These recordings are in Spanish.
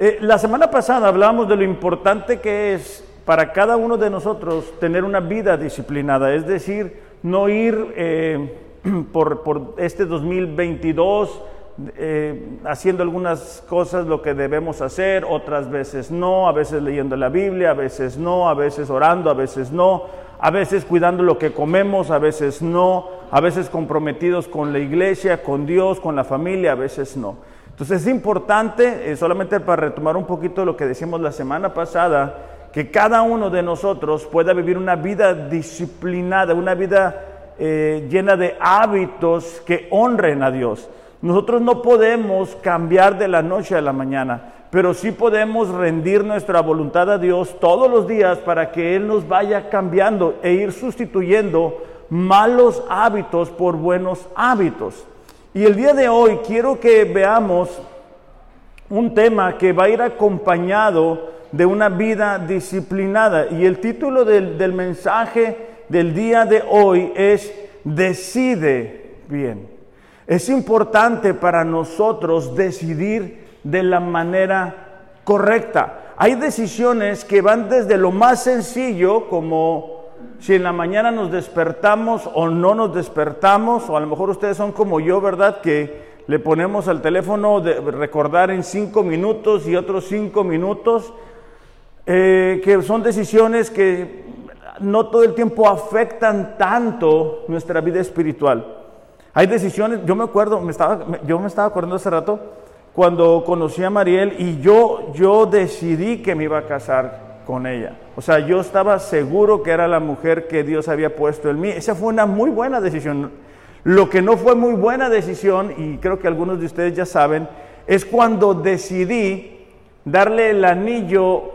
Eh, la semana pasada hablábamos de lo importante que es para cada uno de nosotros tener una vida disciplinada, es decir, no ir eh, por, por, este 2022 eh, haciendo algunas cosas lo que debemos hacer, otras veces no, a veces leyendo la Biblia, a veces no, a veces orando, a veces no, a veces cuidando lo que comemos, a veces no, a veces comprometidos con la iglesia, con Dios, con la familia, a veces no. Entonces es importante, eh, solamente para retomar un poquito lo que decimos la semana pasada, que cada uno de nosotros pueda vivir una vida disciplinada, una vida eh, llena de hábitos que honren a Dios. Nosotros no podemos cambiar de la noche a la mañana, pero sí podemos rendir nuestra voluntad a Dios todos los días para que Él nos vaya cambiando e ir sustituyendo malos hábitos por buenos hábitos. Y el día de hoy quiero que veamos un tema que va a ir acompañado de una vida disciplinada. Y el título del, mensaje del día de hoy es Decide bien. Es importante para nosotros decidir de la manera correcta. Hay decisiones que van desde lo más sencillo, como si en la mañana nos despertamos o no nos despertamos, o a lo mejor ustedes son como yo, ¿verdad? Que le ponemos al teléfono de recordar en cinco minutos y otros cinco minutos, eh, que son decisiones que no todo el tiempo afectan tanto nuestra vida espiritual. Hay decisiones, yo me acuerdo, yo me estaba acordando hace rato cuando conocí a Mariel y yo, yo decidí que me iba a casar con ella. O sea, yo estaba seguro que era la mujer que Dios había puesto en mí. Esa fue una muy buena decisión. Lo que no fue muy buena decisión, y creo que algunos de ustedes ya saben, es cuando decidí darle el anillo,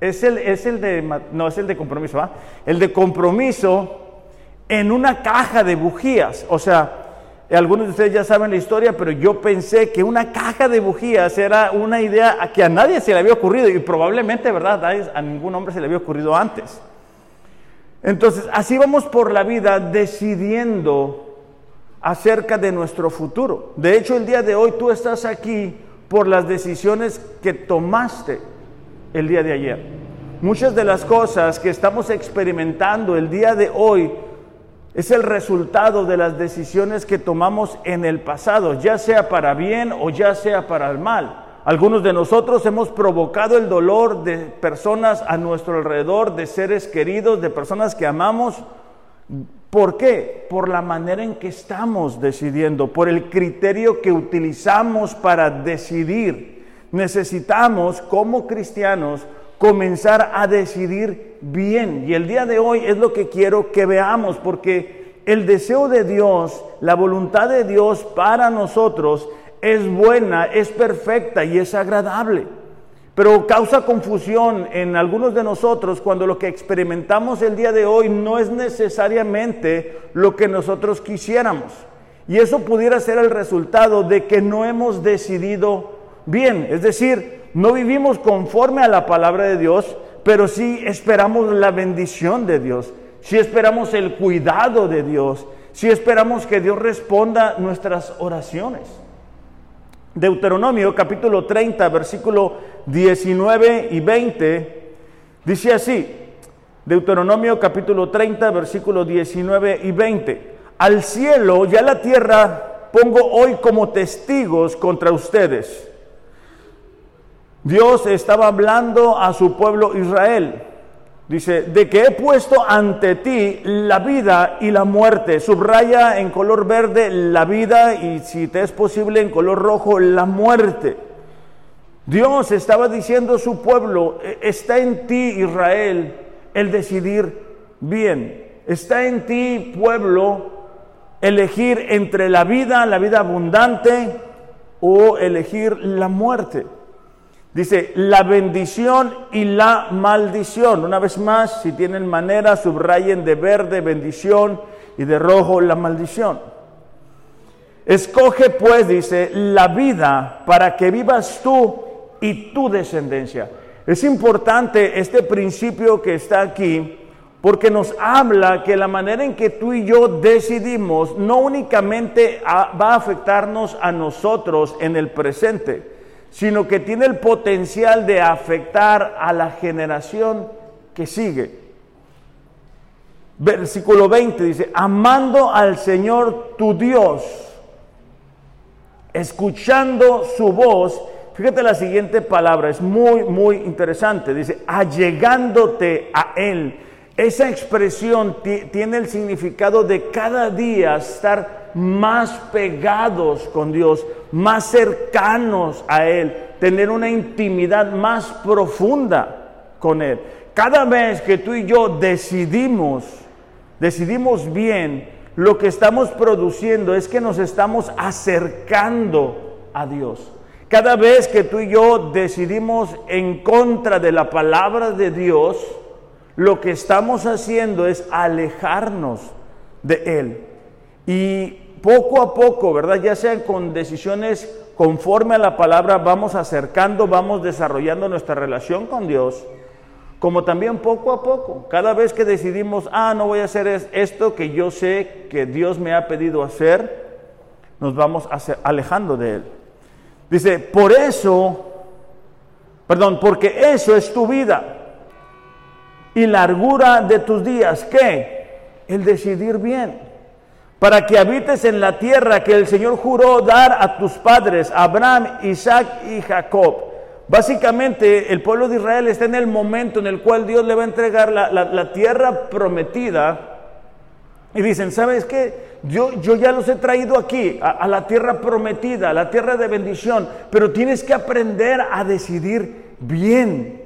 es el, es el de, no, es el de compromiso, ¿ah? El de compromiso en una caja de bujías. O sea, algunos de ustedes ya saben la historia, pero yo pensé que una caja de bujías era una idea que a nadie se le había ocurrido y probablemente, ¿verdad? A ningún hombre se le había ocurrido antes. Entonces, así vamos por la vida decidiendo acerca de nuestro futuro. De hecho, el día de hoy tú estás aquí por las decisiones que tomaste el día de ayer. Muchas de las cosas que estamos experimentando el día de hoy es el resultado de las decisiones que tomamos en el pasado, ya sea para bien o ya sea para el mal. Algunos de nosotros hemos provocado el dolor de personas a nuestro alrededor, de seres queridos, de personas que amamos. ¿Por qué? Por la manera en que estamos decidiendo, por el criterio que utilizamos para decidir. Necesitamos como cristianos comenzar a decidir bien. Y el día de hoy es lo que quiero que veamos, porque el deseo de Dios, la voluntad de Dios para nosotros es buena, es perfecta y es agradable. Pero causa confusión en algunos de nosotros cuando lo que experimentamos el día de hoy no es necesariamente lo que nosotros quisiéramos. Y eso pudiera ser el resultado de que no hemos decidido bien. Es decir, no vivimos conforme a la palabra de Dios, pero sí esperamos la bendición de Dios, sí esperamos el cuidado de Dios, sí esperamos que Dios responda nuestras oraciones. Deuteronomio capítulo 30, versículo 19 y 20, dice así, Deuteronomio capítulo 30, versículo 19 y 20, al cielo y a la tierra pongo hoy como testigos contra ustedes Dios estaba hablando a su pueblo Israel. Dice, de que he puesto ante ti la vida y la muerte. Subraya en color verde la vida y si te es posible en color rojo la muerte. Dios estaba diciendo a su pueblo, e, está en ti Israel el decidir bien. Está en ti pueblo elegir entre la vida, la vida abundante o elegir la muerte. Dice, la bendición y la maldición. Una vez más, si tienen manera, subrayen de verde bendición y de rojo la maldición. Escoge pues, dice, la vida para que vivas tú y tu descendencia. Es importante este principio que está aquí porque nos habla que la manera en que tú y yo decidimos no únicamente va a afectarnos a nosotros en el presente, sino que tiene el potencial de afectar a la generación que sigue. Versículo 20 dice, amando al Señor tu Dios, escuchando su voz, fíjate la siguiente palabra, es muy, muy interesante, dice, allegándote a Él. Esa expresión tiene el significado de cada día estar más pegados con Dios, más cercanos a Él, tener una intimidad más profunda con Él. Cada vez que tú y yo decidimos, decidimos bien, lo que estamos produciendo es que nos estamos acercando a Dios. Cada vez que tú y yo decidimos en contra de la palabra de Dios, lo que estamos haciendo es alejarnos de Él. Y poco a poco, ¿verdad? Ya sean con decisiones conforme a la palabra, vamos acercando, vamos desarrollando nuestra relación con Dios, como también poco a poco, cada vez que decidimos, ah, no voy a hacer esto que yo sé que Dios me ha pedido hacer, nos vamos alejando de Él. Dice, por eso, perdón, porque eso es tu vida y largura de tus días, ¿qué? El decidir bien para que habites en la tierra que el Señor juró dar a tus padres, Abraham, Isaac y Jacob. Básicamente el pueblo de Israel está en el momento en el cual Dios le va a entregar la, tierra prometida. Y dicen, ¿sabes qué? Yo, yo ya los he traído aquí, a, a la tierra prometida, a la tierra de bendición, pero tienes que aprender a decidir bien.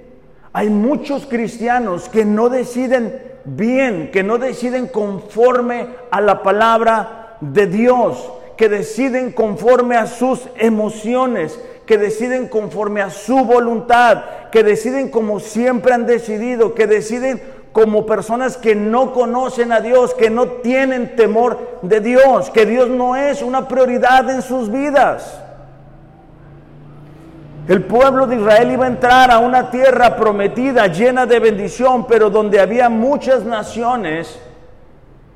Hay muchos cristianos que no deciden bien, que no deciden conforme a la palabra de Dios, que deciden conforme a sus emociones, que deciden conforme a su voluntad, que deciden como siempre han decidido, que deciden como personas que no conocen a Dios, que no tienen temor de Dios, que Dios no es una prioridad en sus vidas. El pueblo de Israel iba a entrar a una tierra prometida, llena de bendición, pero donde había muchas naciones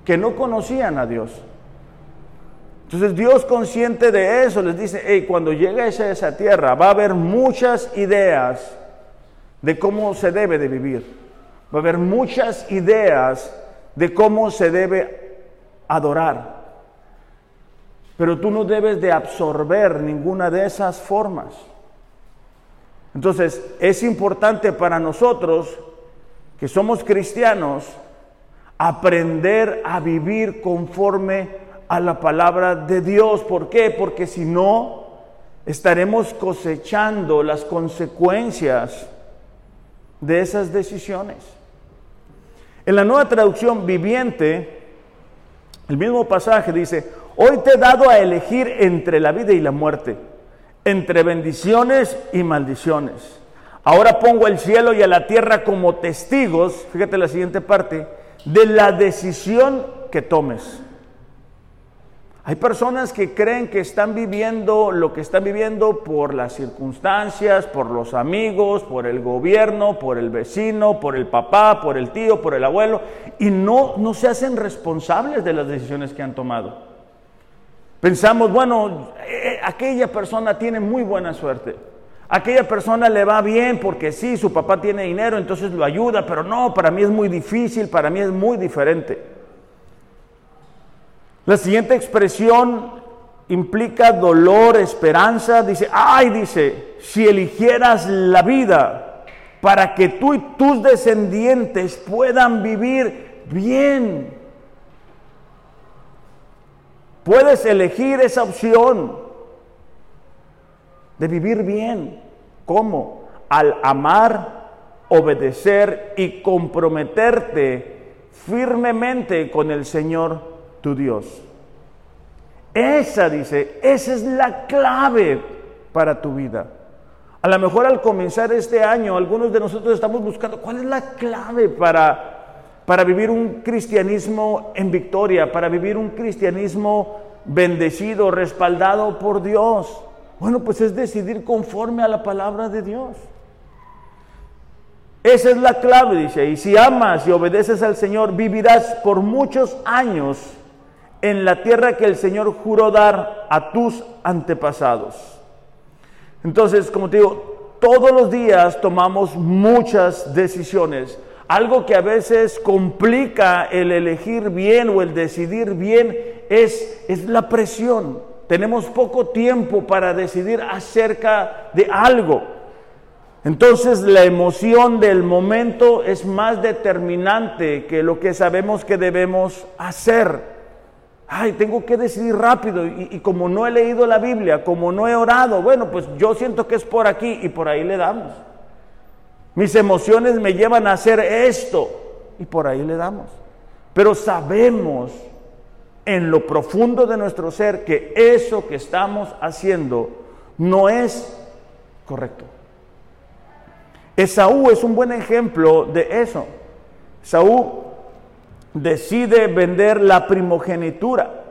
que no conocían a Dios. Entonces Dios consciente de eso les dice, hey, cuando llegues a esa tierra va a haber muchas ideas de cómo se debe de vivir. Va a haber muchas ideas de cómo se debe adorar. Pero tú no debes de absorber ninguna de esas formas. Entonces, es importante para nosotros que somos cristianos aprender a vivir conforme a la palabra de Dios. ¿Por qué? Porque si no, estaremos cosechando las consecuencias de esas decisiones. En la nueva traducción viviente, el mismo pasaje dice, hoy te he dado a elegir entre la vida y la muerte entre bendiciones y maldiciones. Ahora pongo el cielo y a la tierra como testigos, fíjate la siguiente parte, de la decisión que tomes. Hay personas que creen que están viviendo lo que están viviendo por las circunstancias, por los amigos, por el gobierno, por el vecino, por el papá, por el tío, por el abuelo, y no, no se hacen responsables de las decisiones que han tomado. Pensamos, bueno, eh, aquella persona tiene muy buena suerte. Aquella persona le va bien porque sí, su papá tiene dinero, entonces lo ayuda, pero no, para mí es muy difícil, para mí es muy diferente. La siguiente expresión implica dolor, esperanza. Dice, ay, dice, si eligieras la vida para que tú y tus descendientes puedan vivir bien. Puedes elegir esa opción de vivir bien. ¿Cómo? Al amar, obedecer y comprometerte firmemente con el Señor tu Dios. Esa, dice, esa es la clave para tu vida. A lo mejor al comenzar este año, algunos de nosotros estamos buscando cuál es la clave para para vivir un cristianismo en victoria, para vivir un cristianismo bendecido, respaldado por Dios. Bueno, pues es decidir conforme a la palabra de Dios. Esa es la clave, dice. Y si amas y obedeces al Señor, vivirás por muchos años en la tierra que el Señor juró dar a tus antepasados. Entonces, como te digo, todos los días tomamos muchas decisiones. Algo que a veces complica el elegir bien o el decidir bien es, es la presión. Tenemos poco tiempo para decidir acerca de algo. Entonces la emoción del momento es más determinante que lo que sabemos que debemos hacer. Ay, tengo que decidir rápido y, y, como no he leído la Biblia, como no he orado, bueno, pues yo siento que es por aquí y por ahí le damos. Mis emociones me llevan a hacer esto y por ahí le damos. Pero sabemos en lo profundo de nuestro ser que eso que estamos haciendo no es correcto. Esaú es un buen ejemplo de eso. Esaú decide vender la primogenitura.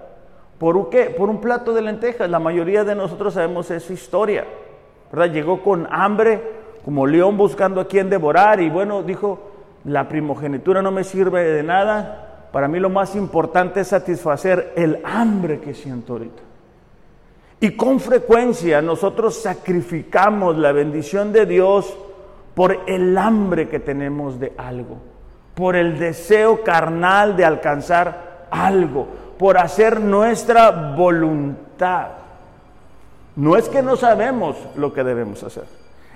¿Por qué? Por un plato de lentejas. La mayoría de nosotros sabemos esa historia. ¿verdad? Llegó con hambre, como león buscando a quien devorar, y bueno, dijo, la primogenitura no me sirve de nada. Para mí lo más importante es satisfacer el hambre que siento ahorita. Y con frecuencia nosotros sacrificamos la bendición de Dios por el hambre que tenemos de algo, por el deseo carnal de alcanzar algo, por hacer nuestra voluntad. No es que no sabemos lo que debemos hacer,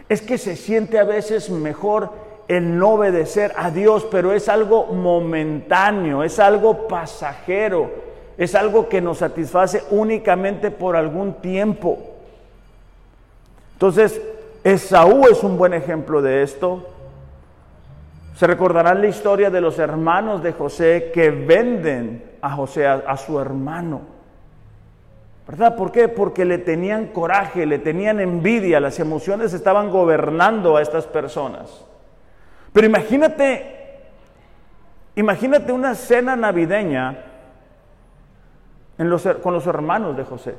es que se siente a veces mejor el no obedecer a Dios, pero es algo momentáneo, es algo pasajero, es algo que nos satisface únicamente por algún tiempo. Entonces, Esaú es un buen ejemplo de esto. Se recordarán la historia de los hermanos de José que venden a José, a, a, su hermano. ¿Verdad? ¿Por qué? Porque le tenían coraje, le tenían envidia, las emociones estaban gobernando a estas personas. Pero imagínate, imagínate una cena navideña con los hermanos de José.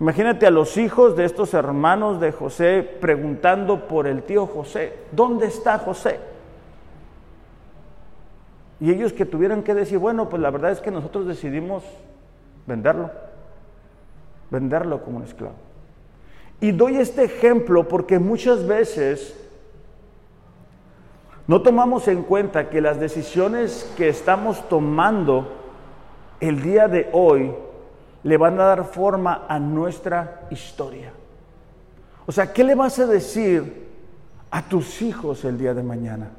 Imagínate a los hijos de estos hermanos de José preguntando por el tío José, ¿dónde está José? Y ellos que tuvieran que decir, bueno, pues la verdad es que nosotros decidimos venderlo, venderlo como un esclavo. Y doy este ejemplo porque muchas veces no tomamos en cuenta que las decisiones que estamos tomando el día de hoy le van a dar forma a nuestra historia. O sea, ¿qué le vas a decir a tus hijos el día de mañana?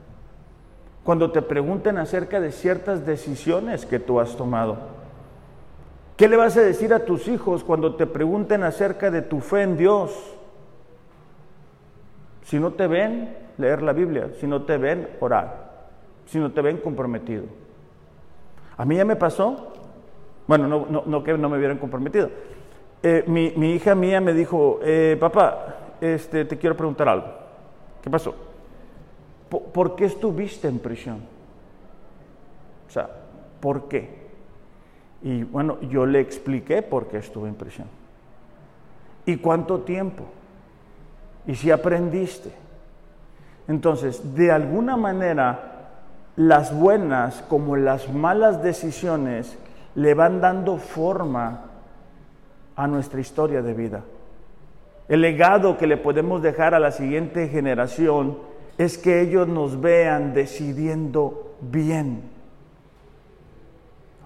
Cuando te pregunten acerca de ciertas decisiones que tú has tomado. ¿Qué le vas a decir a tus hijos cuando te pregunten acerca de tu fe en Dios? Si no te ven, leer la Biblia. Si no te ven, orar. Si no te ven, comprometido. A mí ya me pasó bueno, no, no, no que no me hubieran comprometido. Eh, mi, mi, hija mía me dijo, eh, papá, este, te quiero preguntar algo. ¿Qué pasó? ¿Por, ¿Por qué estuviste en prisión? O sea, ¿por qué? Y bueno, yo le expliqué por qué estuve en prisión. ¿Y cuánto tiempo? ¿Y si aprendiste? Entonces, de alguna manera, las buenas como las malas decisiones le van dando forma a nuestra historia de vida. El legado que le podemos dejar a la siguiente generación es que ellos nos vean decidiendo bien.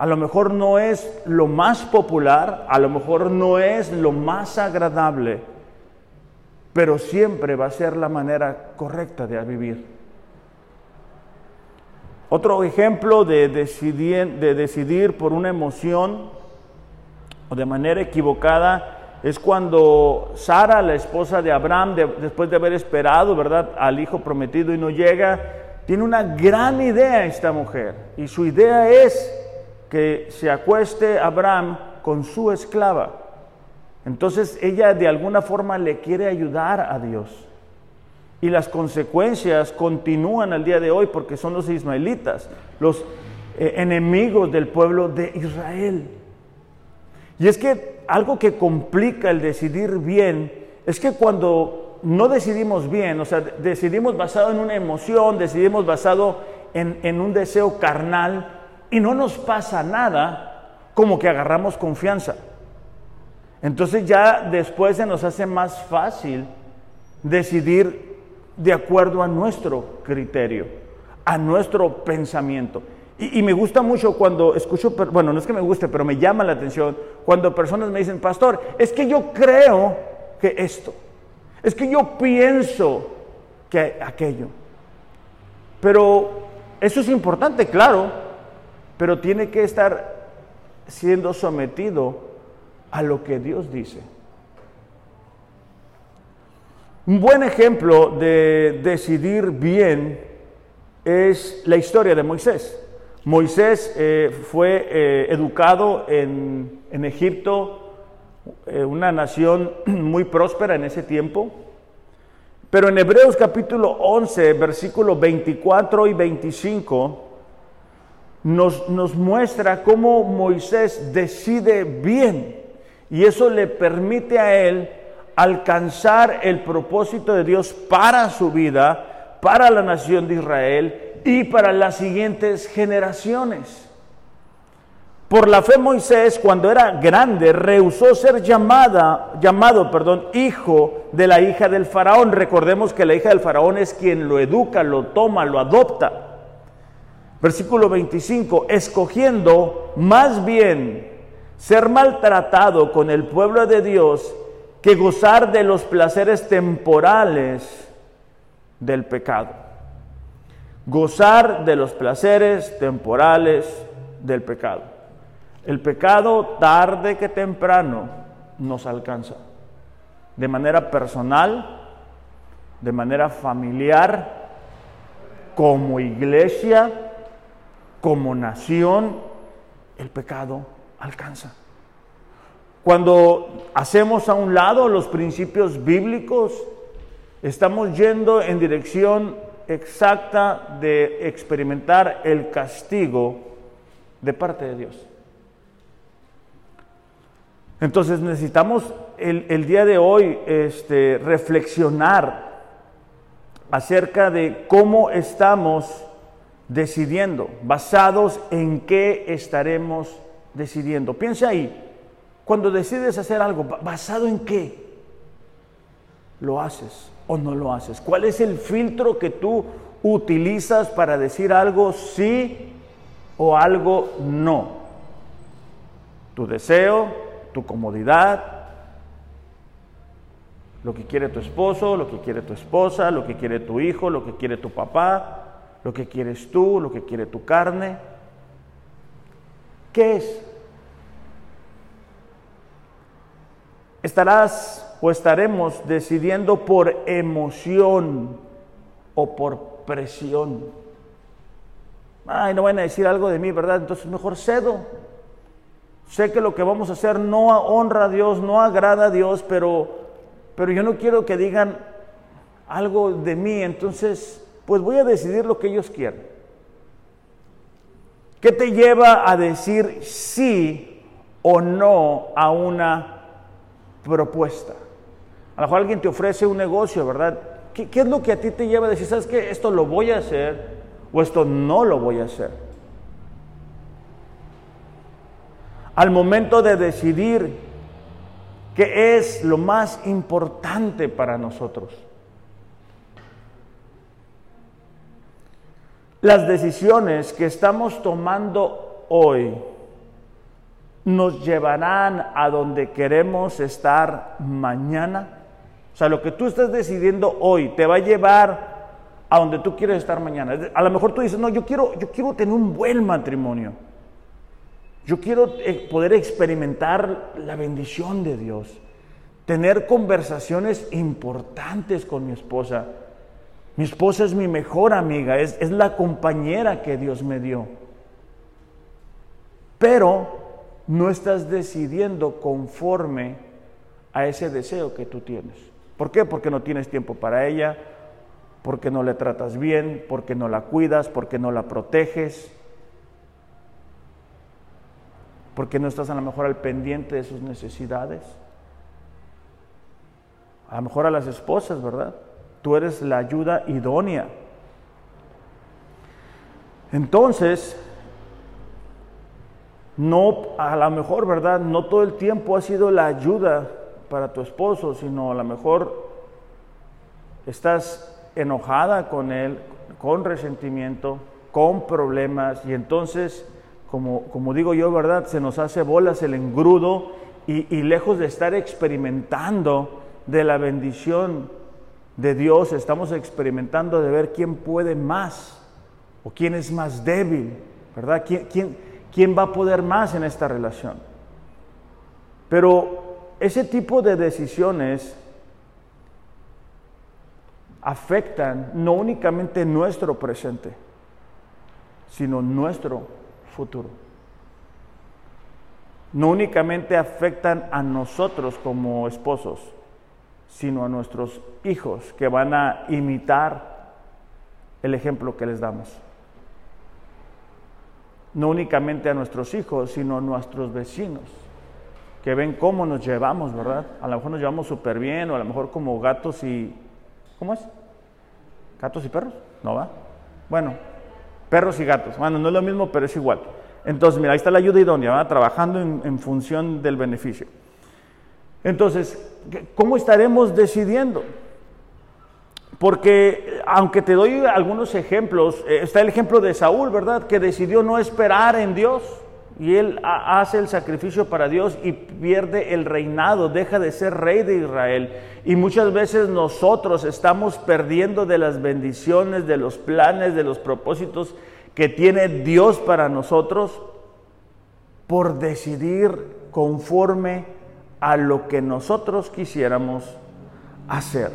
A lo mejor no es lo más popular, a lo mejor no es lo más agradable, pero siempre va a ser la manera correcta de vivir. Otro ejemplo de decidir, de decidir por una emoción o de manera equivocada es cuando Sara, la esposa de Abraham, después de haber esperado, ¿verdad?, al hijo prometido y no llega, tiene una gran idea esta mujer. Y su idea es que se acueste Abraham con su esclava. Entonces ella de alguna forma le quiere ayudar a Dios. Y las consecuencias continúan al día de hoy porque son los ismaelitas, los eh, enemigos del pueblo de Israel. Y es que algo que complica el decidir bien es que cuando no decidimos bien, o sea, decidimos basado en una emoción, decidimos basado en, en un deseo carnal y no nos pasa nada, como que agarramos confianza. Entonces ya después se nos hace más fácil decidir de acuerdo a nuestro criterio, a nuestro pensamiento. Y, me gusta mucho cuando escucho, bueno, no es que me guste, pero me llama la atención cuando personas me dicen, pastor, es que yo creo que esto, es que yo pienso que aquello. Pero eso es importante, claro, pero tiene que estar siendo sometido a lo que Dios dice. Un buen ejemplo de decidir bien es la historia de Moisés. Moisés eh, fue eh, educado en, Egipto, eh, una nación muy próspera en ese tiempo, pero en Hebreos capítulo 11, versículos 24 y 25, nos, muestra cómo Moisés decide bien y eso le permite a él alcanzar el propósito de Dios para su vida, para la nación de Israel y para las siguientes generaciones. Por la fe Moisés, cuando era grande, rehusó ser llamada, llamado, perdón, hijo de la hija del faraón. Recordemos que la hija del faraón es quien lo educa, lo toma, lo adopta. Versículo 25, escogiendo más bien ser maltratado con el pueblo de Dios que gozar de los placeres temporales del pecado gozar de los placeres temporales del pecado. El pecado tarde que temprano nos alcanza, de manera personal, de manera familiar, como iglesia, como nación, el pecado alcanza. Cuando hacemos a un lado los principios bíblicos, estamos yendo en dirección exacta de experimentar el castigo de parte de Dios. Entonces necesitamos el, día de hoy este, reflexionar acerca de cómo estamos decidiendo, basados en qué estaremos decidiendo. Piensa ahí, cuando decides hacer algo, ¿basado en qué lo haces? o no lo haces? ¿Cuál es el filtro que tú utilizas para decir algo sí o algo no? Tu deseo, tu comodidad, lo que quiere tu esposo, lo que quiere tu esposa, lo que quiere tu hijo, lo que quiere tu papá, lo que quieres tú, lo que quiere tu carne. ¿Qué es? Estarás o estaremos decidiendo por emoción o por presión. Ay, no van a decir algo de mí, ¿verdad? Entonces mejor cedo. Sé que lo que vamos a hacer no honra a Dios, no agrada a Dios, pero, pero yo no quiero que digan algo de mí, entonces pues voy a decidir lo que ellos quieran. ¿Qué te lleva a decir sí o no a una propuesta? A lo mejor alguien te ofrece un negocio, ¿verdad? ¿Qué, es lo que a ti te lleva a decir, sabes que esto lo voy a hacer o esto no lo voy a hacer? Al momento de decidir qué es lo más importante para nosotros. Las decisiones que estamos tomando hoy nos llevarán a donde queremos estar mañana. O sea, lo que tú estás decidiendo hoy te va a llevar a donde tú quieres estar mañana. A lo mejor tú dices, no, yo quiero, yo quiero tener un buen matrimonio. Yo quiero eh, poder experimentar la bendición de Dios. Tener conversaciones importantes con mi esposa. Mi esposa es mi mejor amiga, es, es la compañera que Dios me dio. Pero no estás decidiendo conforme a ese deseo que tú tienes. ¿Por qué? Porque no tienes tiempo para ella, porque no le tratas bien, porque no la cuidas, porque no la proteges, porque no estás a lo mejor al pendiente de sus necesidades. A lo mejor a las esposas, ¿verdad? Tú eres la ayuda idónea. Entonces, no, a lo mejor, ¿verdad? No todo el tiempo ha sido la ayuda para tu esposo, sino a lo mejor estás enojada con él, con resentimiento, con problemas, y entonces, como, como digo yo, ¿verdad? Se nos hace bolas el engrudo y, y lejos de estar experimentando de la bendición de Dios, estamos experimentando de ver quién puede más o quién es más débil, ¿verdad? ¿Quién, quién, quién va a poder más en esta relación? Pero ese tipo de decisiones afectan no únicamente nuestro presente, sino nuestro futuro. No únicamente afectan a nosotros como esposos, sino a nuestros hijos que van a imitar el ejemplo que les damos. No únicamente a nuestros hijos, sino a nuestros vecinos, que ven cómo nos llevamos, ¿verdad? A lo mejor nos llevamos súper bien, o a lo mejor como gatos y... ¿Cómo es? ¿Gatos y perros? ¿No va? Bueno, perros y gatos. Bueno, no es lo mismo, pero es igual. Entonces, mira, ahí está la ayuda idónea, ¿va? trabajando en, en función del beneficio. Entonces, ¿cómo estaremos decidiendo? Porque aunque te doy algunos ejemplos, eh, está el ejemplo de Saúl, ¿verdad? Que decidió no esperar en Dios y él hace el sacrificio para Dios y pierde el reinado, deja de ser rey de Israel. Y muchas veces nosotros estamos perdiendo de las bendiciones, de los planes, de los propósitos que tiene Dios para nosotros por decidir conforme a lo que nosotros quisiéramos hacer.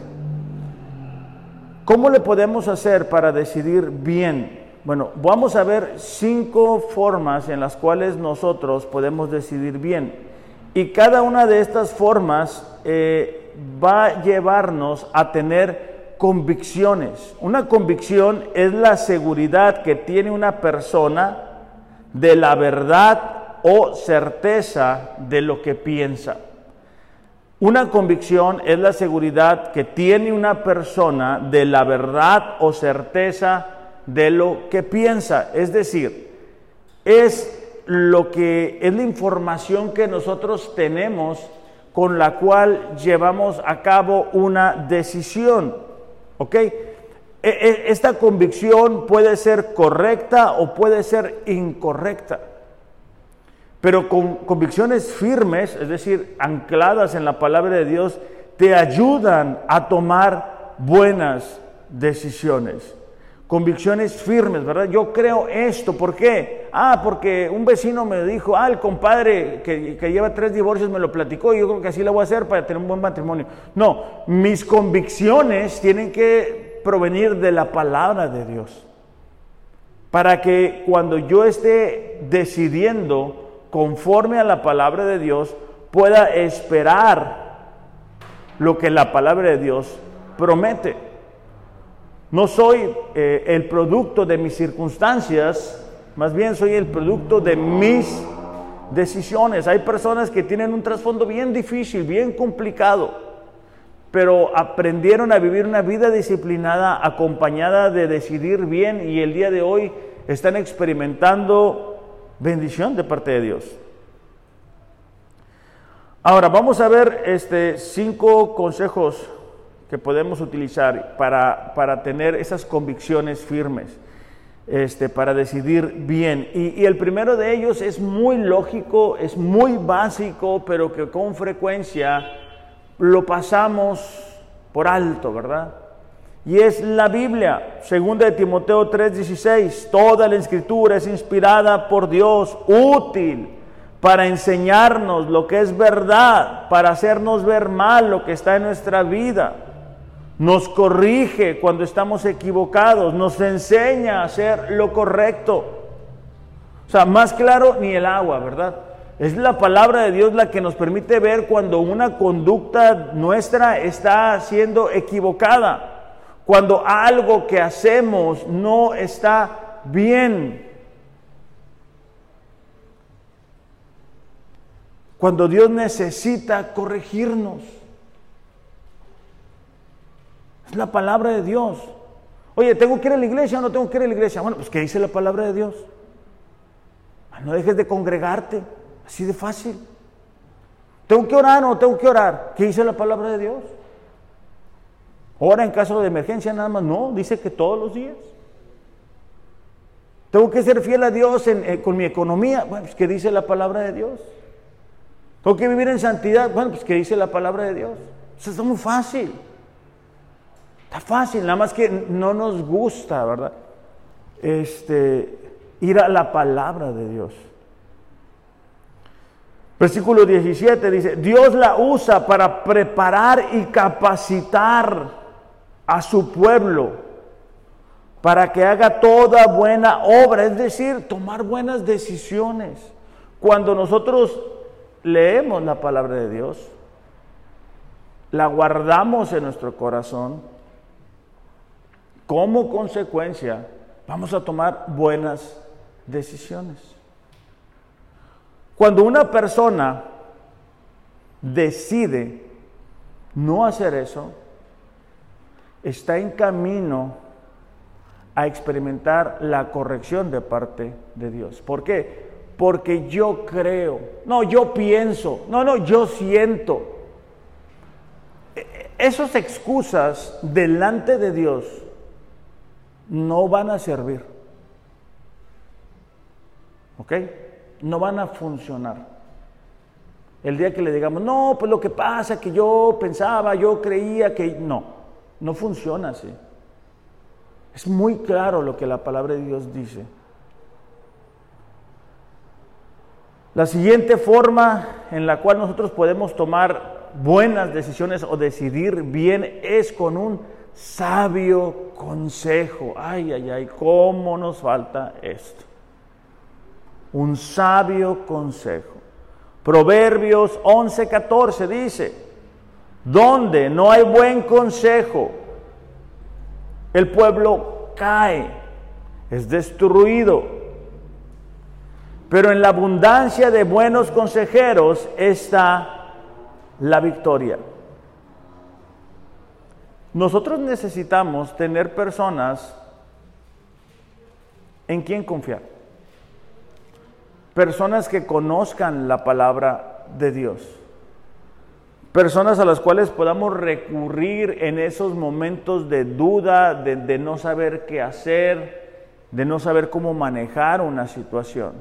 ¿Cómo le podemos hacer para decidir bien? Bueno, vamos a ver cinco formas en las cuales nosotros podemos decidir bien. Y cada una de estas formas eh, va a llevarnos a tener convicciones. Una convicción es la seguridad que tiene una persona de la verdad o certeza de lo que piensa. Una convicción es la seguridad que tiene una persona de la verdad o certeza de lo que piensa. Es decir, es lo que es la información que nosotros tenemos con la cual llevamos a cabo una decisión. ¿Ok? E, e, esta convicción puede ser correcta o puede ser incorrecta. Pero con convicciones firmes, es decir, ancladas en la palabra de Dios, te ayudan a tomar buenas decisiones. Convicciones firmes, ¿verdad? Yo creo esto, ¿por qué? Ah, porque un vecino me dijo, ah, el compadre que, lleva tres divorcios me lo platicó y yo creo que así lo voy a hacer para tener un buen matrimonio. No, mis convicciones tienen que provenir de la palabra de Dios. Para que cuando yo esté decidiendo conforme a la palabra de Dios, pueda esperar lo que la palabra de Dios promete. No soy eh, el producto de mis circunstancias, más bien soy el producto de mis decisiones. Hay personas que tienen un trasfondo bien difícil, bien complicado, pero aprendieron a vivir una vida disciplinada acompañada de decidir bien y el día de hoy están experimentando bendición de parte de Dios. Ahora vamos a ver este, cinco consejos que podemos utilizar para, para tener esas convicciones firmes, este, para decidir bien. Y, y el primero de ellos es muy lógico, es muy básico, pero que con frecuencia lo pasamos por alto, ¿verdad? Y es la Biblia. Segunda de Timoteo 3:16, toda la escritura es inspirada por Dios, útil para enseñarnos lo que es verdad, para hacernos ver mal lo que está en nuestra vida. Nos corrige cuando estamos equivocados, nos enseña a hacer lo correcto. O sea, más claro ni el agua, ¿verdad? Es la palabra de Dios la que nos permite ver cuando una conducta nuestra está siendo equivocada cuando algo que hacemos no está bien. Cuando Dios necesita corregirnos. Es la palabra de Dios. Oye, ¿tengo que ir a la iglesia o no tengo que ir a la iglesia? Bueno, pues ¿qué dice la palabra de Dios? No dejes de congregarte, así de fácil. ¿Tengo que orar o no tengo que orar? ¿Qué dice la palabra de Dios? Ora en caso de emergencia nada más. No, dice que todos los días. Tengo que ser fiel a Dios eh, con mi economía. Bueno, pues que dice la palabra de Dios. Tengo que vivir en santidad. Bueno, pues que dice la palabra de Dios. Eso está muy fácil. Está fácil, nada más que no nos gusta, ¿verdad? Este, ir a la palabra de Dios. Versículo 17 dice, Dios la usa para preparar y capacitar a su pueblo para que haga toda buena obra, es decir, tomar buenas decisiones. Cuando nosotros leemos la palabra de Dios, la guardamos en nuestro corazón, como consecuencia vamos a tomar buenas decisiones. Cuando una persona decide no hacer eso, está en camino a experimentar la corrección de parte de Dios. ¿Por qué? Porque yo creo, no, yo pienso, no, no, yo siento. E, e, esas excusas delante de Dios no van a servir. ¿Ok? No van a funcionar. El día que le digamos, no, pues lo que pasa que yo pensaba, yo creía que no, no funciona así. Es muy claro lo que la palabra de Dios dice. La siguiente forma en la cual nosotros podemos tomar buenas decisiones o decidir bien es con un sabio consejo. Ay, ay, ay, cómo nos falta esto. Un sabio consejo. Proverbios 11, 14 dice, donde no hay buen consejo, el pueblo cae, es destruido. Pero en la abundancia de buenos consejeros está la victoria. Nosotros necesitamos tener personas en quien confiar. Personas que conozcan la palabra de Dios. Personas a las cuales podamos recurrir en esos momentos de duda, de, no saber qué hacer, de no saber cómo manejar una situación.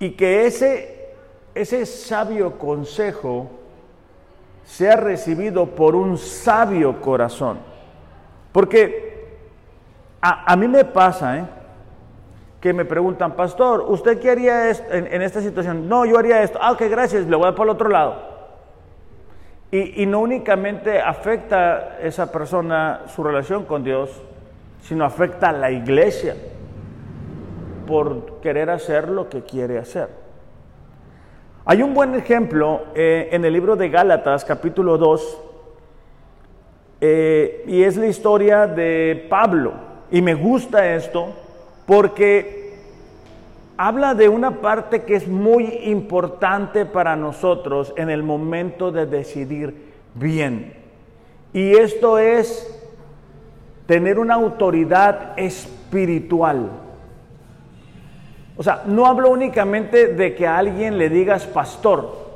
Y que ese, ese sabio consejo sea recibido por un sabio corazón. Porque a, mí me pasa, ¿eh? Que me preguntan, pastor, ¿usted qué haría en, esta situación? No, yo haría esto. Ah, ok, gracias, le voy a por el otro lado. Y, y, no únicamente afecta a esa persona su relación con Dios, sino afecta a la iglesia por querer hacer lo que quiere hacer. Hay un buen ejemplo eh, en el libro de Gálatas, capítulo 2, eh, y es la historia de Pablo. Y me gusta esto porque habla de una parte que es muy importante para nosotros en el momento de decidir bien. Y esto es tener una autoridad espiritual. O sea, no hablo únicamente de que a alguien le digas pastor.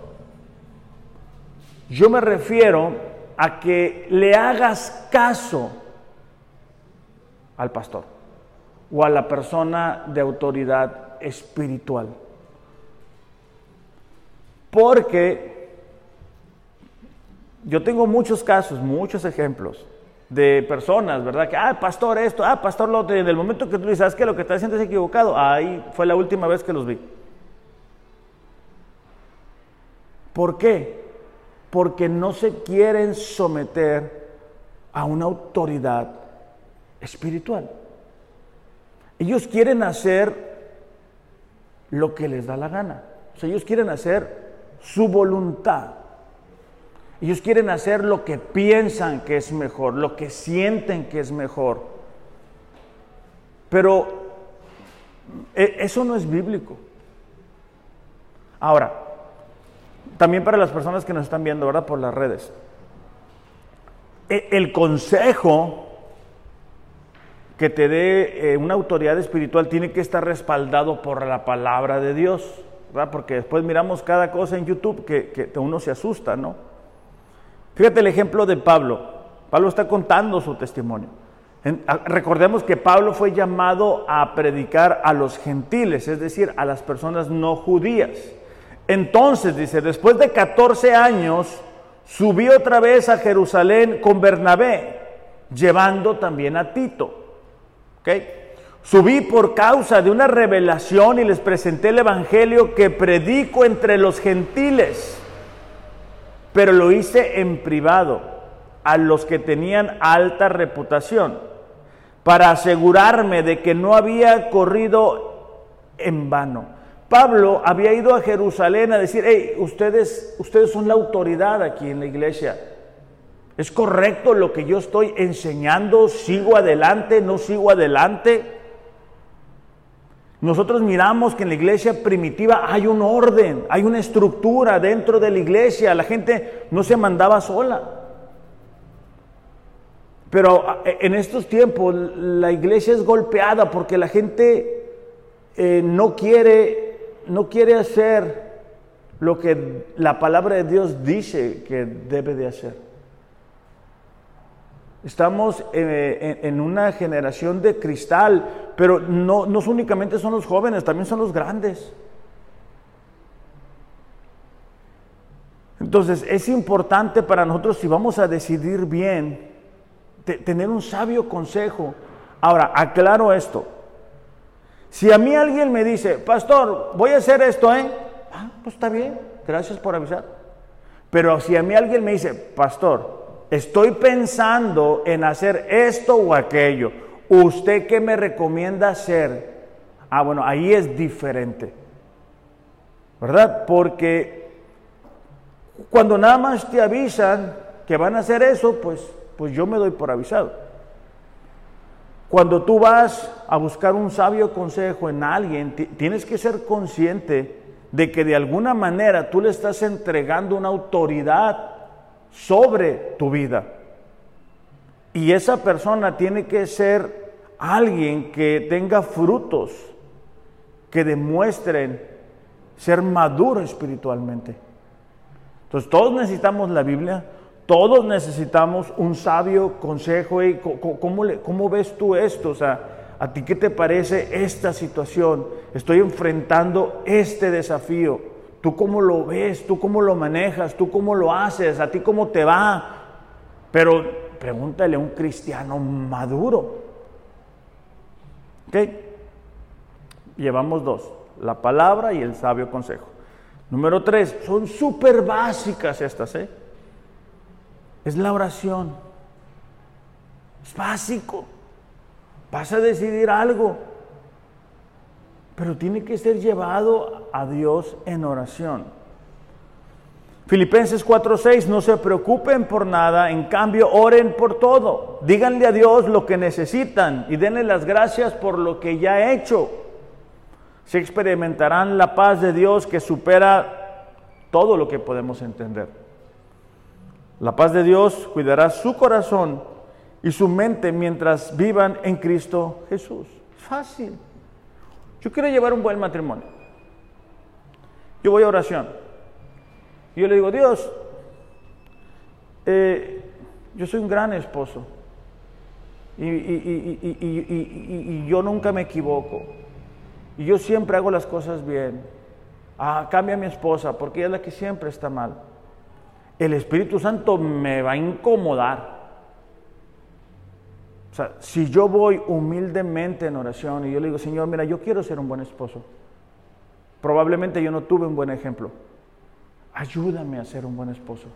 Yo me refiero a que le hagas caso al pastor o a la persona de autoridad espiritual. Porque yo tengo muchos casos, muchos ejemplos de personas, ¿verdad? Que, ah, pastor esto, ah, pastor lo otro. Y en el momento que tú dices, ¿sabes que Lo que estás haciendo es equivocado. Ahí fue la última vez que los vi. ¿Por qué? Porque no se quieren someter a una autoridad espiritual. Ellos quieren hacer lo que les da la gana. O sea, ellos quieren hacer su voluntad. Ellos quieren hacer lo que piensan que es mejor, lo que sienten que es mejor. Pero e, eso no es bíblico. Ahora, también para las personas que nos están viendo, ahora Por las redes. E, el consejo que te dé eh, una autoridad espiritual tiene que estar respaldado por la palabra de Dios, ¿verdad? Porque después miramos cada cosa en YouTube que, que uno se asusta, ¿no? Fíjate el ejemplo de Pablo. Pablo está contando su testimonio. recordemos que Pablo fue llamado a predicar a los gentiles, es decir, a las personas no judías. Entonces, dice, después de 14 años, subí otra vez a Jerusalén con Bernabé, llevando también a Tito. Subí por causa de una revelación y les presenté el Evangelio que predico entre los gentiles, pero lo hice en privado a los que tenían alta reputación, para asegurarme de que no había corrido en vano. Pablo había ido a Jerusalén a decir, hey, ustedes, ustedes son la autoridad aquí en la iglesia. ¿Es correcto lo que yo estoy enseñando? ¿Sigo adelante? ¿No sigo adelante? Nosotros miramos que en la iglesia primitiva hay un orden, hay una estructura dentro de la iglesia. La gente no se mandaba sola. Pero en estos tiempos la iglesia es golpeada porque la gente eh, no, quiere, no quiere hacer lo que la palabra de Dios dice que debe de hacer. Estamos eh, en, una generación de cristal, pero no, no únicamente son los jóvenes, también son los grandes. Entonces es importante para nosotros si vamos a decidir bien, tener un sabio consejo. Ahora, aclaro esto. Si a mí alguien me dice, pastor, voy a hacer esto, ¿eh? Ah, pues está bien, gracias por avisar. Pero si a mí alguien me dice, pastor, Estoy pensando en hacer esto o aquello. ¿Usted qué me recomienda hacer? Ah, bueno, ahí es diferente. ¿Verdad? Porque cuando nada más te avisan que van a hacer eso, pues, pues yo me doy por avisado. Cuando tú vas a buscar un sabio consejo en alguien, tienes que ser consciente de que de alguna manera tú le estás entregando una autoridad sobre tu vida. Y esa persona tiene que ser alguien que tenga frutos que demuestren ser maduro espiritualmente. Entonces todos necesitamos la Biblia, todos necesitamos un sabio consejo. Y ¿cómo, ¿Cómo ves tú esto? O sea, ¿a ti qué te parece esta situación? Estoy enfrentando este desafío. ¿Tú cómo lo ves? ¿Tú cómo lo manejas? ¿Tú cómo lo haces? ¿A ti cómo te va? Pero pregúntale a un cristiano maduro. ¿Ok? Llevamos dos, la palabra y el sabio consejo. Número tres, son súper básicas estas, ¿eh? Es la oración. Es básico. Vas a decidir algo pero tiene que ser llevado a Dios en oración. Filipenses 4:6, no se preocupen por nada, en cambio oren por todo. Díganle a Dios lo que necesitan y denle las gracias por lo que ya ha hecho. Se experimentarán la paz de Dios que supera todo lo que podemos entender. La paz de Dios cuidará su corazón y su mente mientras vivan en Cristo Jesús. Fácil. Yo quiero llevar un buen matrimonio. Yo voy a oración. Y yo le digo, Dios, eh, yo soy un gran esposo. Y, yo nunca me equivoco. Y yo siempre hago las cosas bien. Ah, cambia a mi esposa porque ella es la que siempre está mal. El Espíritu Santo me va a incomodar. O sea, si yo voy humildemente en oración y yo le digo, Señor, mira, yo quiero ser un buen esposo. Probablemente yo no tuve un buen ejemplo. Ayúdame a ser un buen esposo.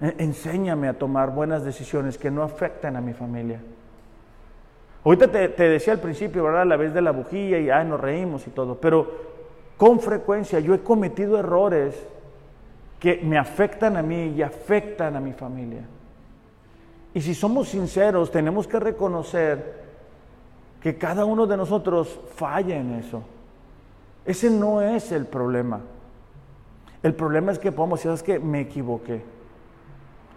Enséñame a tomar buenas decisiones que no afecten a mi familia. Ahorita te, decía al principio, ¿verdad? La vez de la bujía y ay, nos reímos y todo, pero con frecuencia yo he cometido errores que me afectan a mí y afectan a mi familia. Y si somos sinceros, tenemos que reconocer que cada uno de nosotros falla en eso. Ese no es el problema. El problema es que podemos decir, es que me equivoqué.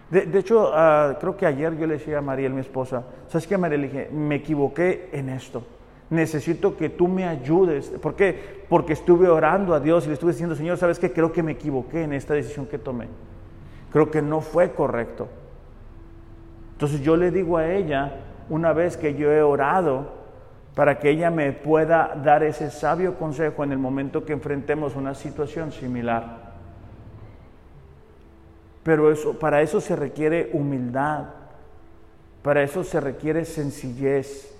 De, hecho, ah, creo que ayer yo le decía a Mariel, mi esposa, ¿sabes qué, Mariel? Le dije, me equivoqué en esto. Necesito que tú me ayudes. ¿Por qué? Porque estuve orando a Dios y le estuve diciendo, Señor, ¿sabes qué? Creo que me equivoqué en esta decisión que tomé. Creo que no fue correcto. Entonces yo le digo a ella, una vez que yo he orado, para que ella me pueda dar ese sabio consejo en el momento que enfrentemos una situación similar. Pero eso, para eso se requiere humildad, para eso se requiere sencillez,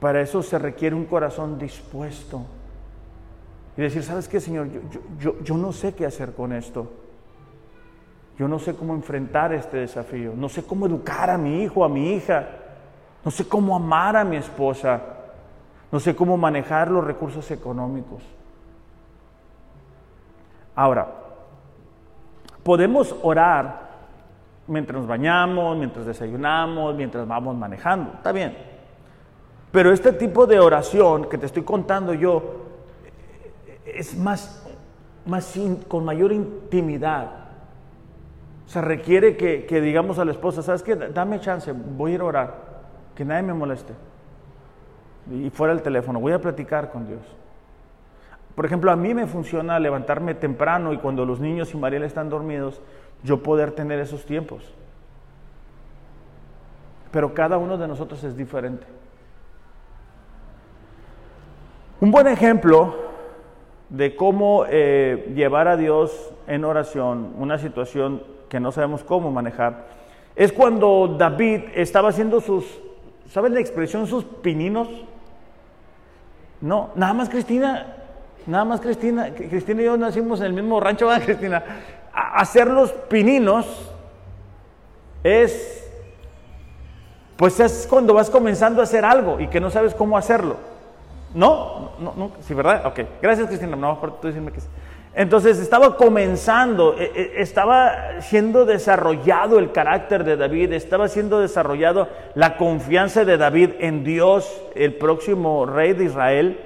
para eso se requiere un corazón dispuesto. Y decir, ¿sabes qué, Señor? Yo, yo, no sé qué hacer con esto. Yo no sé cómo enfrentar este desafío. No sé cómo educar a mi hijo, a mi hija. No sé cómo amar a mi esposa. No sé cómo manejar los recursos económicos. Ahora, Podemos orar mientras nos bañamos, mientras desayunamos, mientras vamos manejando. Está bien. Pero este tipo de oración que te estoy contando yo es más, más con mayor intimidad. O sea, requiere que, que digamos a la esposa, ¿sabes qué? Dame chance, voy a ir a orar, que nadie me moleste. Y fuera el teléfono, voy a platicar con Dios. Por ejemplo, a mí me funciona levantarme temprano y cuando los niños y Mariela están dormidos, yo poder tener esos tiempos. Pero cada uno de nosotros es diferente. Un buen ejemplo de cómo eh, llevar a Dios en oración una situación que no sabemos cómo manejar es cuando David estaba haciendo sus, ¿sabes la expresión sus pininos? No, nada más Cristina, Nada más Cristina, Cristina y yo nacimos en el mismo rancho, ¿verdad, Cristina? hacer los pininos es, pues es cuando vas comenzando a hacer algo y que no sabes cómo hacerlo. ¿No? No, no, sí, ¿verdad? Ok. Gracias, Cristina. No, por tú decirme que sí. Entonces estaba comenzando, e, e, estaba siendo desarrollado el carácter de David, estaba siendo desarrollado la confianza de David en Dios, el próximo rey de Israel.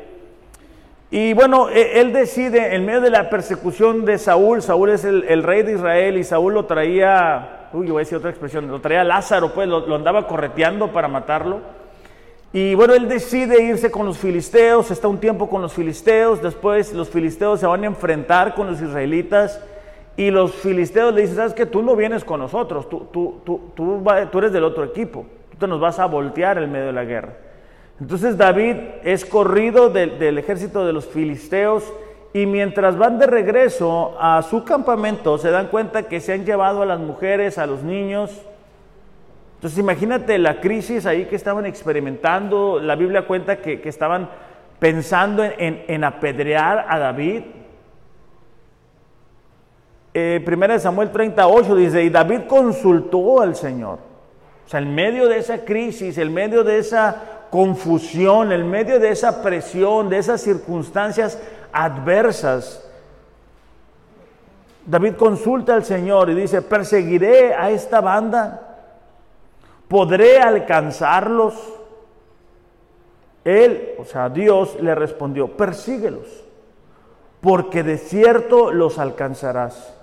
Y bueno, e, él decide, en medio de la persecución de Saúl, Saúl es el, rey de Israel y Saúl lo traía, uy, voy a decir otra expresión, lo traía Lázaro, pues lo, andaba correteando para matarlo. Y bueno, él decide irse con los filisteos, está un tiempo con los filisteos, después los filisteos se van a enfrentar con los israelitas y los filisteos le dicen, sabes que tú no vienes con nosotros, tú, tú, tú, tú, eres del otro equipo, tú te nos vas a voltear en medio de la guerra. Entonces David es corrido del, ejército de los filisteos y mientras van de regreso a su campamento se dan cuenta que se han llevado a las mujeres, a los niños. Entonces imagínate la crisis ahí que estaban experimentando. La Biblia cuenta que, estaban pensando en, apedrear a David. Eh, primera de Samuel 38 dice, y David consultó al Señor. O sea, en medio de esa crisis, en medio de esa confusión, en medio de esa presión, de esas circunstancias adversas, David consulta al Señor y dice, ¿perseguiré a esta banda? ¿Podré alcanzarlos? Él, o sea, Dios le respondió, persíguelos, porque de cierto los alcanzarás.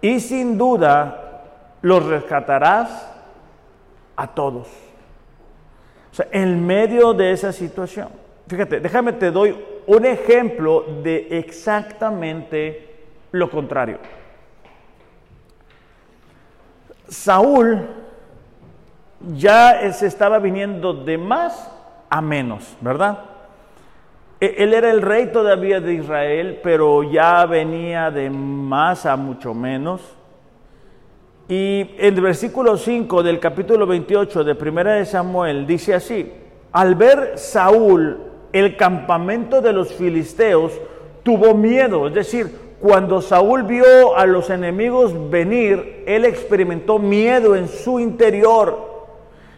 Y sin duda los rescatarás a todos. O sea, en medio de esa situación. Fíjate, déjame te doy un ejemplo de exactamente lo contrario. Saúl ya se estaba viniendo de más a menos, ¿verdad? E, él era el rey todavía de Israel, pero ya venía de más a mucho menos. Y en el versículo 5 del capítulo 28 de Primera de Samuel dice así, al ver Saúl el campamento de los filisteos, tuvo miedo, es decir, cuando Saúl vio a los enemigos venir, él experimentó miedo en su interior,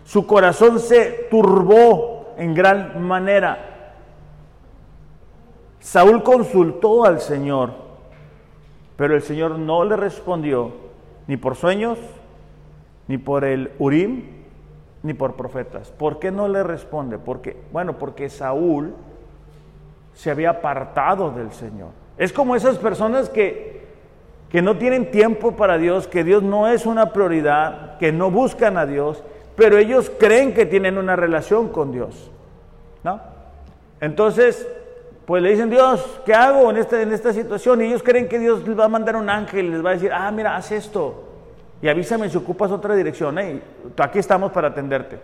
su corazón se turbó en gran manera. Saúl consultó al Señor, pero el Señor no le respondió ni por sueños, ni por el Urim, ni por profetas. ¿Por qué no le responde? Porque, bueno, porque Saúl se había apartado del Señor. Es como esas personas que, que no tienen tiempo para Dios, que Dios no es una prioridad, que no buscan a Dios, pero ellos creen que tienen una relación con Dios. ¿No? Entonces, pues le dicen, Dios, ¿qué hago en esta, en esta situación? Y ellos creen que Dios les va a mandar un ángel les va a decir, ah, mira, haz esto. Y avísame si ocupas otra dirección. ¿eh? Aquí estamos para atenderte.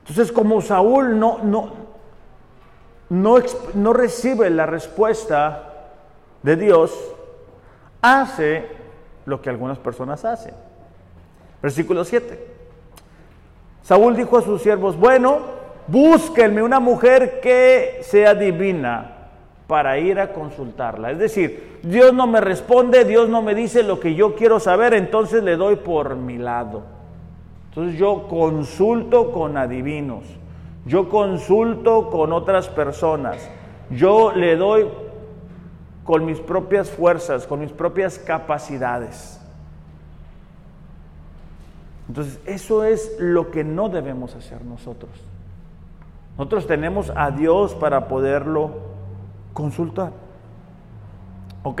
Entonces, como Saúl no, no, no, no recibe la respuesta de Dios, hace lo que algunas personas hacen. Versículo 7. Saúl dijo a sus siervos, bueno, búsquenme una mujer que sea divina para ir a consultarla. Es decir, Dios no me responde, Dios no me dice lo que yo quiero saber, entonces le doy por mi lado. Entonces yo consulto con adivinos, yo consulto con otras personas, yo le doy con mis propias fuerzas, con mis propias capacidades. Entonces eso es lo que no debemos hacer nosotros. Nosotros tenemos a Dios para poderlo consultar. ¿Ok?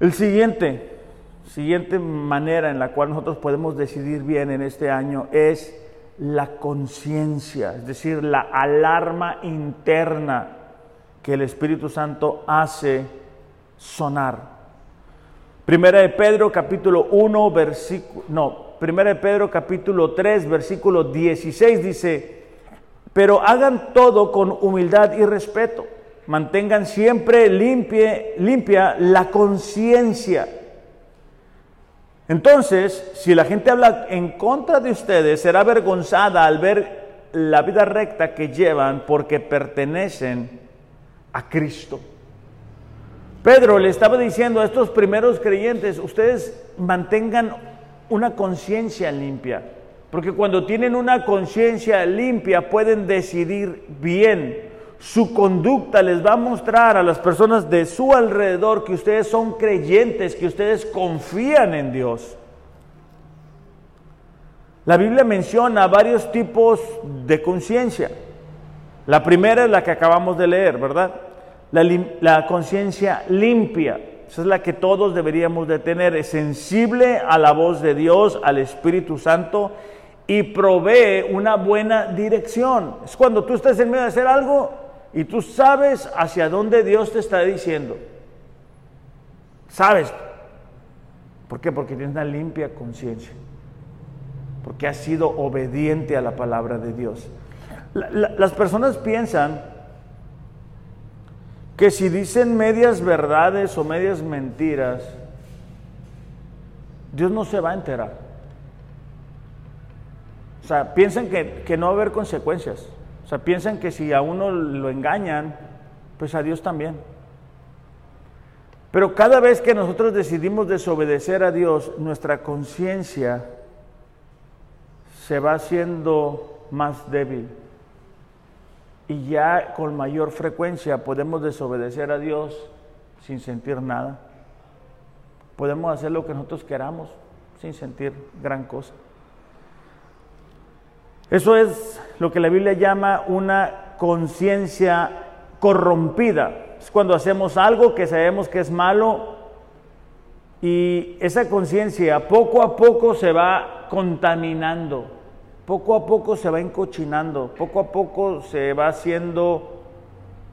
El siguiente, siguiente manera en la cual nosotros podemos decidir bien en este año es la conciencia, es decir, la alarma interna que el Espíritu Santo hace sonar. Primera de Pedro capítulo 1 versículo no, Primera de Pedro capítulo 3 versículo 16 dice, "Pero hagan todo con humildad y respeto. Mantengan siempre limpia la conciencia entonces, si la gente habla en contra de ustedes, será avergonzada al ver la vida recta que llevan porque pertenecen a Cristo. Pedro le estaba diciendo a estos primeros creyentes, ustedes mantengan una conciencia limpia, porque cuando tienen una conciencia limpia pueden decidir bien su conducta les va a mostrar a las personas de su alrededor que ustedes son creyentes, que ustedes confían en Dios. La Biblia menciona varios tipos de conciencia. La primera es la que acabamos de leer, ¿verdad? La, conciencia limpia. Esa es la que todos deberíamos de tener. Es sensible a la voz de Dios, al Espíritu Santo y provee una buena dirección. Es cuando tú estás en medio de hacer algo y tú sabes hacia dónde Dios te está diciendo. Sabes. ¿Por qué? Porque tienes una limpia conciencia. Porque has sido obediente a la palabra de Dios. las personas piensan que si dicen medias verdades o medias mentiras, Dios no se va a enterar. O sea, piensan que, que no va a haber consecuencias. O sea, piensan que si a uno lo engañan, pues a Dios también. Pero cada vez que nosotros decidimos desobedecer a Dios, nuestra conciencia se va haciendo más débil. Y ya con mayor frecuencia podemos desobedecer a Dios sin sentir nada. Podemos hacer lo que nosotros queramos sin sentir gran cosa. Eso es lo que la Biblia llama una conciencia corrompida. Es cuando hacemos algo que sabemos que es malo y esa conciencia poco a poco se va contaminando, poco a poco se va encochinando, poco a poco se va haciendo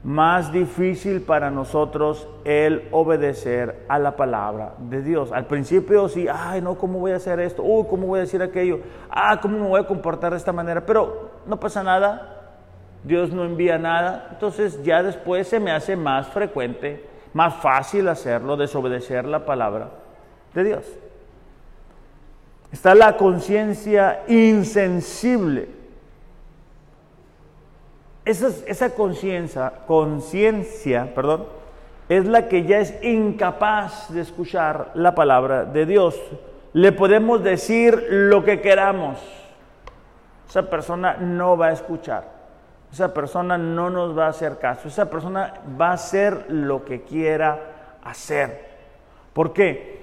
más difícil para nosotros el obedecer a la palabra de Dios. Al principio sí, ay, no, ¿cómo voy a hacer esto? Uy, ¿cómo voy a decir aquello? Ah, ¿cómo me voy a comportar de esta manera? Pero no pasa nada, Dios no envía nada, entonces ya después se me hace más frecuente, más fácil hacerlo, desobedecer la palabra de Dios. Está la conciencia insensible esa, conciencia, conciencia, perdón, es la que ya es incapaz de escuchar la palabra de Dios. Le podemos decir lo que queramos. Esa persona no va a escuchar. Esa persona no nos va a hacer caso. Esa persona va a hacer lo que quiera hacer. ¿Por qué?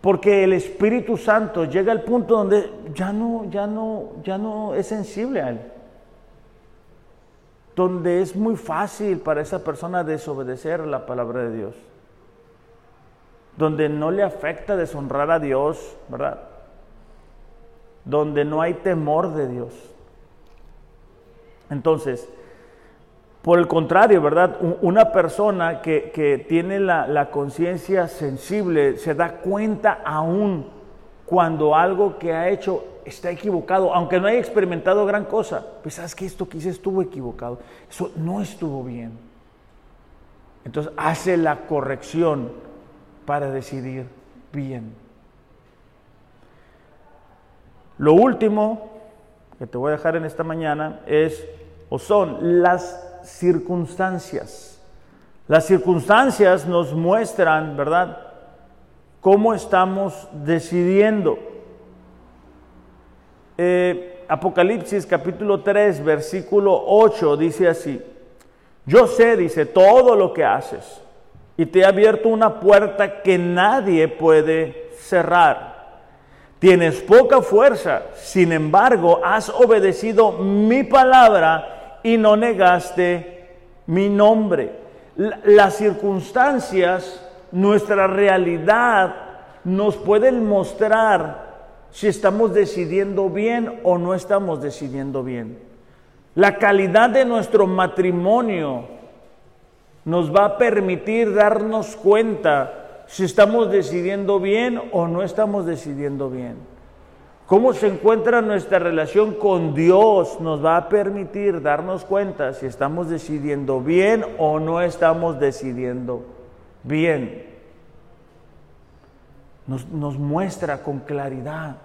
Porque el Espíritu Santo llega al punto donde ya no, ya no, ya no es sensible a él donde es muy fácil para esa persona desobedecer la palabra de Dios. donde no le afecta deshonrar a Dios, ¿verdad? Donde no hay temor de Dios. Entonces, por el contrario, ¿verdad? Una persona que, tiene la, la conciencia sensible se da cuenta aún cuando algo que ha hecho está equivocado, aunque no haya experimentado gran cosa. Pues sabes que esto que hice estuvo equivocado, eso no estuvo bien. Entonces hace la corrección para decidir bien. Lo último que te voy a dejar en esta mañana es o son las circunstancias. Las circunstancias nos muestran, ¿verdad?, cómo estamos decidiendo. Eh, Apocalipsis capítulo 3, versículo 8 dice así, yo sé, dice, todo lo que haces y te he abierto una puerta que nadie puede cerrar. Tienes poca fuerza, sin embargo, has obedecido mi palabra y no negaste mi nombre. Las circunstancias, nuestra realidad, nos pueden mostrar si estamos decidiendo bien o no estamos decidiendo bien. La calidad de nuestro matrimonio nos va a permitir darnos cuenta si estamos decidiendo bien o no estamos decidiendo bien. Cómo se encuentra nuestra relación con Dios nos va a permitir darnos cuenta si estamos decidiendo bien o no estamos decidiendo bien. Nos, muestra con claridad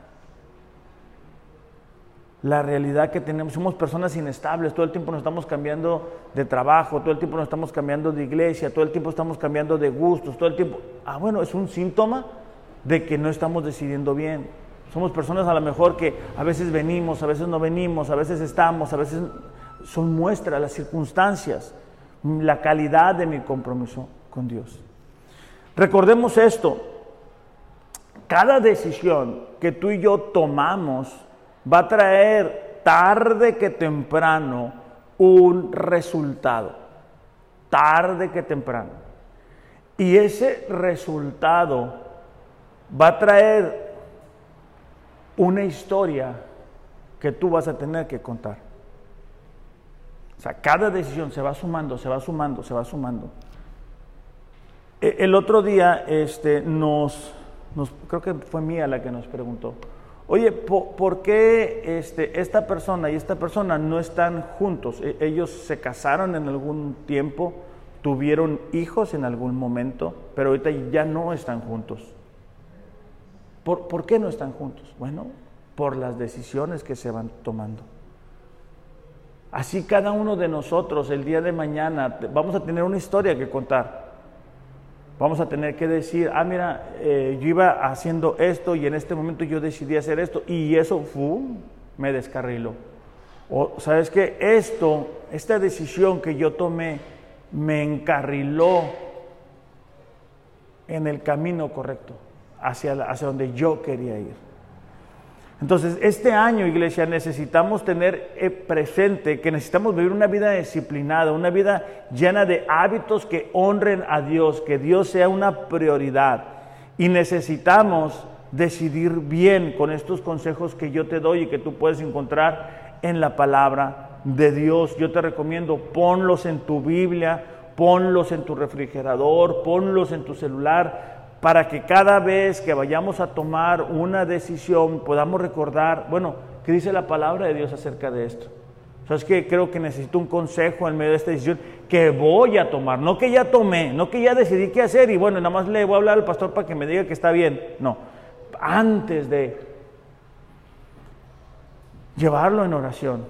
la realidad que tenemos. Somos personas inestables, todo el tiempo nos estamos cambiando de trabajo, todo el tiempo nos estamos cambiando de iglesia, todo el tiempo estamos cambiando de gustos, todo el tiempo... Ah, bueno, es un síntoma de que no estamos decidiendo bien. Somos personas a lo mejor que a veces venimos, a veces no venimos, a veces estamos, a veces son muestras, las circunstancias, la calidad de mi compromiso con Dios. Recordemos esto, cada decisión que tú y yo tomamos, va a traer tarde que temprano un resultado. Tarde que temprano. Y ese resultado va a traer una historia que tú vas a tener que contar. O sea, cada decisión se va sumando, se va sumando, se va sumando. E, el otro día este, nos, nos creo que fue Mía la que nos preguntó, Oye, ¿por, qué este, esta persona y esta persona no están juntos? E, ellos se casaron en algún tiempo, tuvieron hijos en algún momento, pero ahorita ya no están juntos. ¿Por, ¿Por, qué no están juntos? Bueno, por las decisiones que se van tomando. Así cada uno de nosotros el día de mañana vamos a tener una historia que contar. Vamos a tener que decir, ah, mira, eh, yo iba haciendo esto y en este momento yo decidí hacer esto y eso ¡fum! me descarriló. O sabes que esto, esta decisión que yo tomé me encarriló en el camino correcto, hacia, hacia donde yo quería ir. Entonces, este año, iglesia, necesitamos tener eh, presente que necesitamos vivir una vida disciplinada, una vida llena de hábitos que honren a Dios, que Dios sea una prioridad. Y necesitamos decidir bien con estos consejos que yo te doy y que tú puedes encontrar en la palabra de Dios. Yo te recomiendo, ponlos en tu Biblia, ponlos en tu refrigerador, ponlos en tu celular, para que cada vez que vayamos a tomar una decisión podamos recordar, bueno, ¿qué dice la palabra de Dios acerca de esto? ¿Sabes que Creo que necesito un consejo en medio de esta decisión que voy a tomar, no que ya tomé, no que ya decidí qué hacer y bueno, nada más le voy a hablar al pastor para que me diga que está bien. No, antes de llevarlo en oración.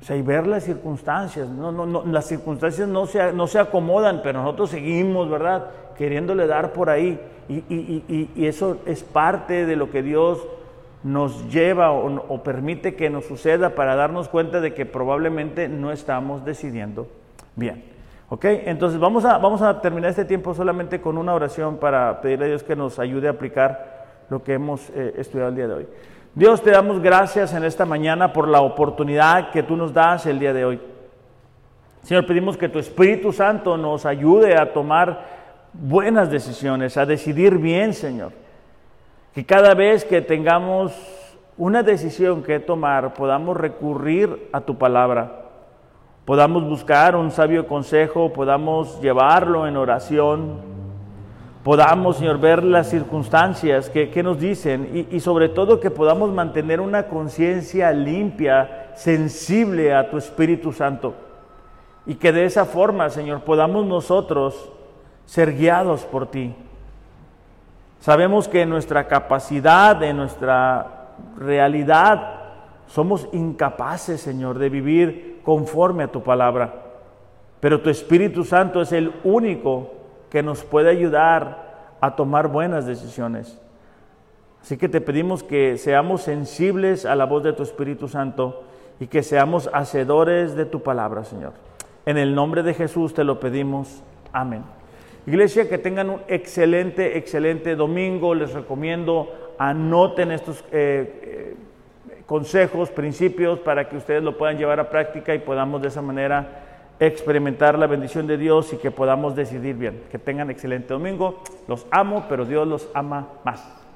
O sea, y ver las circunstancias. No, no, no, las circunstancias no se, no se acomodan, pero nosotros seguimos, ¿verdad? Queriéndole dar por ahí. Y, eso es parte de lo que Dios nos lleva o, permite que nos suceda para darnos cuenta de que probablemente no estamos decidiendo bien. ¿Ok? Entonces vamos a, vamos a terminar este tiempo solamente con una oración para pedirle a Dios que nos ayude a aplicar lo que hemos eh, estudiado el día de hoy. Dios, te damos gracias en esta mañana por la oportunidad que tú nos das el día de hoy. Señor, pedimos que tu Espíritu Santo nos ayude a tomar buenas decisiones, a decidir bien, Señor. Que cada vez que tengamos una decisión que tomar, podamos recurrir a tu palabra, podamos buscar un sabio consejo, podamos llevarlo en oración, podamos, Señor, ver las circunstancias que, nos dicen y, y sobre todo que podamos mantener una conciencia limpia, sensible a tu Espíritu Santo. Y que de esa forma, Señor, podamos nosotros ser guiados por ti. Sabemos que en nuestra capacidad, en nuestra realidad, somos incapaces, Señor, de vivir conforme a tu palabra. Pero tu Espíritu Santo es el único que nos puede ayudar a tomar buenas decisiones. Así que te pedimos que seamos sensibles a la voz de tu Espíritu Santo y que seamos hacedores de tu palabra, Señor. En el nombre de Jesús te lo pedimos. Amén. Iglesia, que tengan un excelente, excelente domingo. Les recomiendo anoten estos eh, eh, consejos, principios, para que ustedes lo puedan llevar a práctica y podamos de esa manera experimentar la bendición de Dios y que podamos decidir bien. Que tengan excelente domingo. Los amo, pero Dios los ama más.